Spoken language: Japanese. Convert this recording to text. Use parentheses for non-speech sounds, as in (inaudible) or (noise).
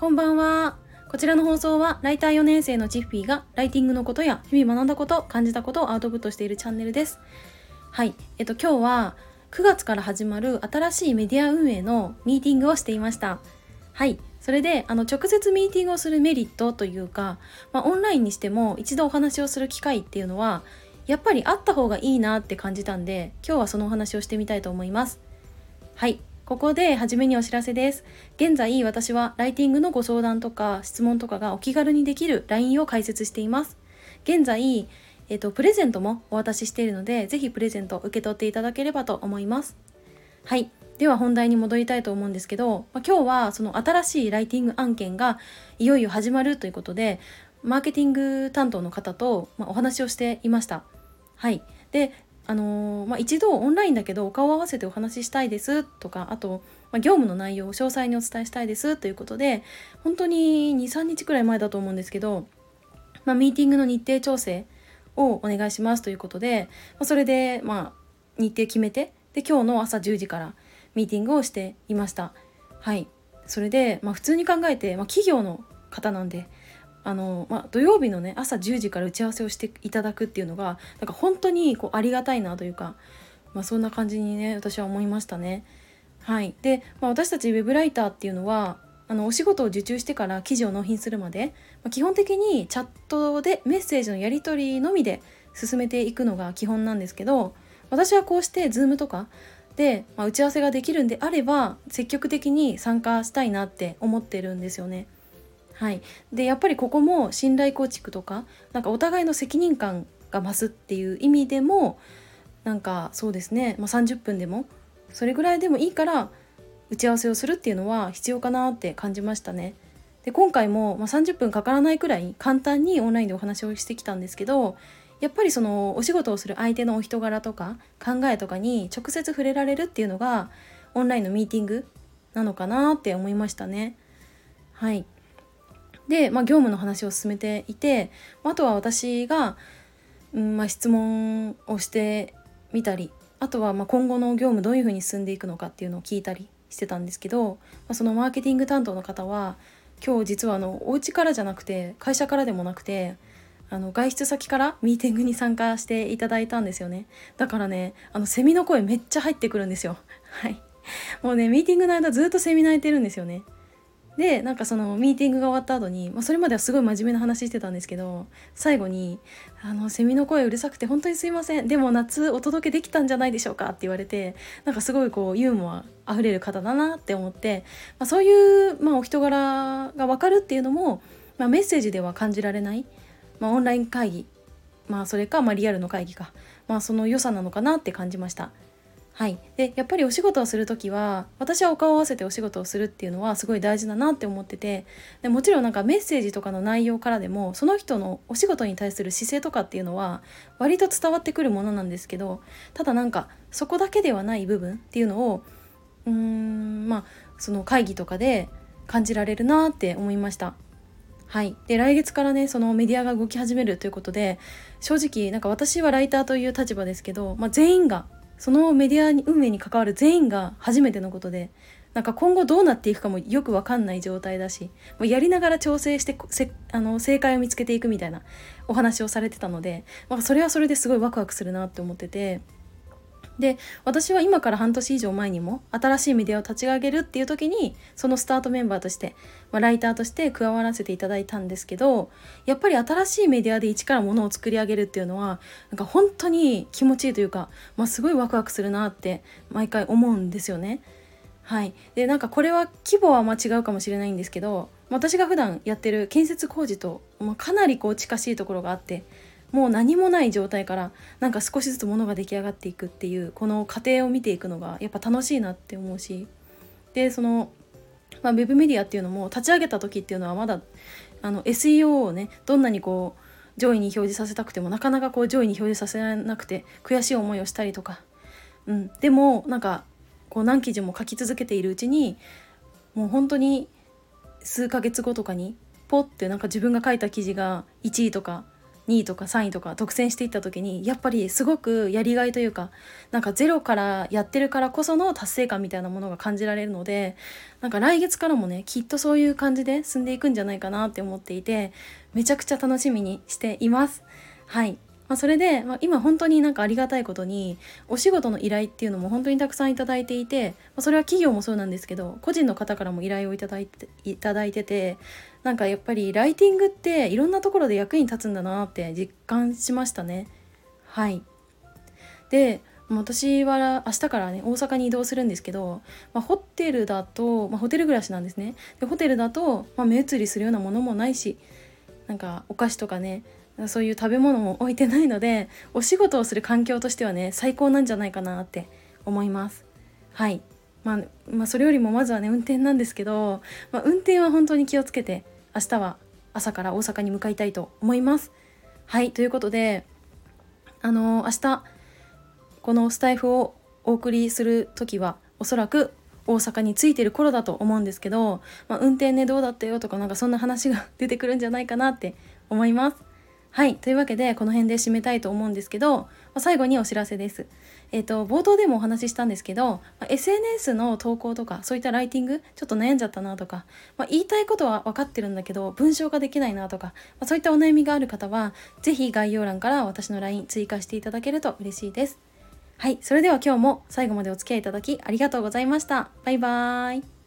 こんばんは。こちらの放送はライター4年生のチッフィーがライティングのことや日々学んだこと、感じたことをアウトプットしているチャンネルです。はい。えっと今日は9月から始まる新しいメディア運営のミーティングをしていました。はい。それであの直接ミーティングをするメリットというか、まあ、オンラインにしても一度お話をする機会っていうのはやっぱりあった方がいいなって感じたんで今日はそのお話をしてみたいと思います。はいここで初めにお知らせです。現在私はライティングのご相談とか質問とかがお気軽にできる LINE を開設しています。現在、えっ、と、プレゼントもお渡ししているので、ぜひプレゼント受け取っていただければと思います。はい。では本題に戻りたいと思うんですけど、まあ、今日はその新しいライティング案件がいよいよ始まるということで、マーケティング担当の方と、まお話をしていました。はい。で、あのー、まあ、一度オンラインだけどお顔を合わせてお話ししたいですとかあと、まあ、業務の内容を詳細にお伝えしたいですということで本当に23日くらい前だと思うんですけど、まあ、ミーティングの日程調整をお願いしますということで、まそれで、まあ、日程決めてで今日の朝10時からミーティングをしていました。はいそれで、まあ、普通に考えて、ま企業の方なんであの、まあ、土曜日のね朝10時から打ち合わせをしていただくっていうのがなんか本当にこうありがたいなというか、まあ、そんな感じにね私は思いましたね。はい、で、まあ、私たちウェブライターっていうのはあのお仕事を受注してから記事を納品するまで、まあ、基本的にチャットでメッセージのやり取りのみで進めていくのが基本なんですけど私はこうして Zoom とかで、まあ、打ち合わせができるんであれば積極的に参加したいなって思ってるんですよね。はい、でやっぱりここも信頼構築とかなんかお互いの責任感が増すっていう意味でもなんかそうですね、まあ、30分でもそれぐらいでもいいから打ち合わせをするっていうのは必要かなって感じましたね。で今回も、まあ、30分かからないくらい簡単にオンラインでお話をしてきたんですけどやっぱりそのお仕事をする相手のお人柄とか考えとかに直接触れられるっていうのがオンラインのミーティングなのかなって思いましたね。はいで、まあ、業務の話を進めていてあとは私が、うんまあ、質問をしてみたりあとはま今後の業務どういうふうに進んでいくのかっていうのを聞いたりしてたんですけど、まあ、そのマーケティング担当の方は今日実はあのお家からじゃなくて会社からでもなくてあの外出先からミーティングに参加していただいたんですよね。だからねあのセミの声めっちゃ入ってくるんですよ。はい。もうねミーティングの間ずっとセミ鳴いてるんですよね。でなんかそのミーティングが終わった後に、まあ、それまではすごい真面目な話してたんですけど最後に「あのセミの声うるさくて本当にすいません。でも夏お届けできたんじゃないでしょうか」って言われてなんかすごいこうユーモアあふれる方だなって思って、まあ、そういう、まあ、お人柄が分かるっていうのも、まあ、メッセージでは感じられない、まあ、オンライン会議、まあ、それか、まあ、リアルの会議か、まあ、その良さなのかなって感じました。はい、でやっぱりお仕事をする時は私はお顔を合わせてお仕事をするっていうのはすごい大事だなって思っててでもちろんなんかメッセージとかの内容からでもその人のお仕事に対する姿勢とかっていうのは割と伝わってくるものなんですけどただなんかそこだけではない部分っていうのをうーんまあその会議とかで感じられるなって思いました。はい、で来月からねそのメディアが動き始めるということで正直なんか私はライターという立場ですけど、まあ、全員がそのメディア運営に関わる全員が初めてのことでなんか今後どうなっていくかもよく分かんない状態だしもうやりながら調整してあの正解を見つけていくみたいなお話をされてたので、まあ、それはそれですごいワクワクするなって思っててで私は今から半年以上前にも新しいメディアを立ち上げるっていう時にそのスタートメンバーとして、まあ、ライターとして加わらせていただいたんですけどやっぱり新しいメディアで一からものを作り上げるっていうのはなんか本当に気持ちいいというか、まあ、すごいワクワクするなって毎回思うんですよね。はい、でなんかこれは規模はま違うかもしれないんですけど私が普段やってる建設工事と、ま、かなりこう近しいところがあってもう何もない状態からなんか少しずつものが出来上がっていくっていうこの過程を見ていくのがやっぱ楽しいなって思うしでその、まあ、ウェブメディアっていうのも立ち上げた時っていうのはまだあの SEO をねどんなにこう上位に表示させたくてもなかなかこう上位に表示させられなくて悔しい思いをしたりとか、うん、でもなんかこう何記事も書き続けているうちにもう本当に数ヶ月後とかにポッてなんか自分が書いた記事が1位とか2位とか3位とか独占していった時にやっぱりすごくやりがいというかなんかゼロからやってるからこその達成感みたいなものが感じられるのでなんか来月からもねきっとそういう感じで進んでいくんじゃないかなって思っていてめちゃくちゃ楽しみにしています。はいまあ、それで、まあ、今本当になんかありがたいことにお仕事の依頼っていうのも本当にたくさんいただいていて、まあ、それは企業もそうなんですけど個人の方からも依頼をいただいていただいててなんかやっぱりライティングっていろんなところで役に立つんだなって実感しましたね。はいで私は明日からね大阪に移動するんですけど、まあ、ホテルだと、まあ、ホテル暮らしなんですねでホテルだと、まあ、目移りするようなものもないしなんかお菓子とかねそういう食べ物も置いてないのでお仕事をする環境としてはね最高なんじゃないかなって思います。はい。まあ、まあ、それよりもまずはね運転なんですけど、まあ、運転は本当に気をつけて明日は朝から大阪に向かいたいと思います。はい。ということであの明日このスタイフをお送りする時はおそらく大阪に着いてる頃だと思うんですけど、まあ、運転ねどうだったよとかなんかそんな話が (laughs) 出てくるんじゃないかなって思います。はいというわけでこの辺で締めたいと思うんですけど、ま、最後にお知らせです。えっ、ー、と冒頭でもお話ししたんですけど、ま、SNS の投稿とかそういったライティングちょっと悩んじゃったなとか、まあ、言いたいことは分かってるんだけど文章化できないなとか、まそういったお悩みがある方は是非概要欄から私の LINE 追加していただけると嬉しいです。はい、それでは今日も最後までお付き合いいただきありがとうございました。バイバーイ。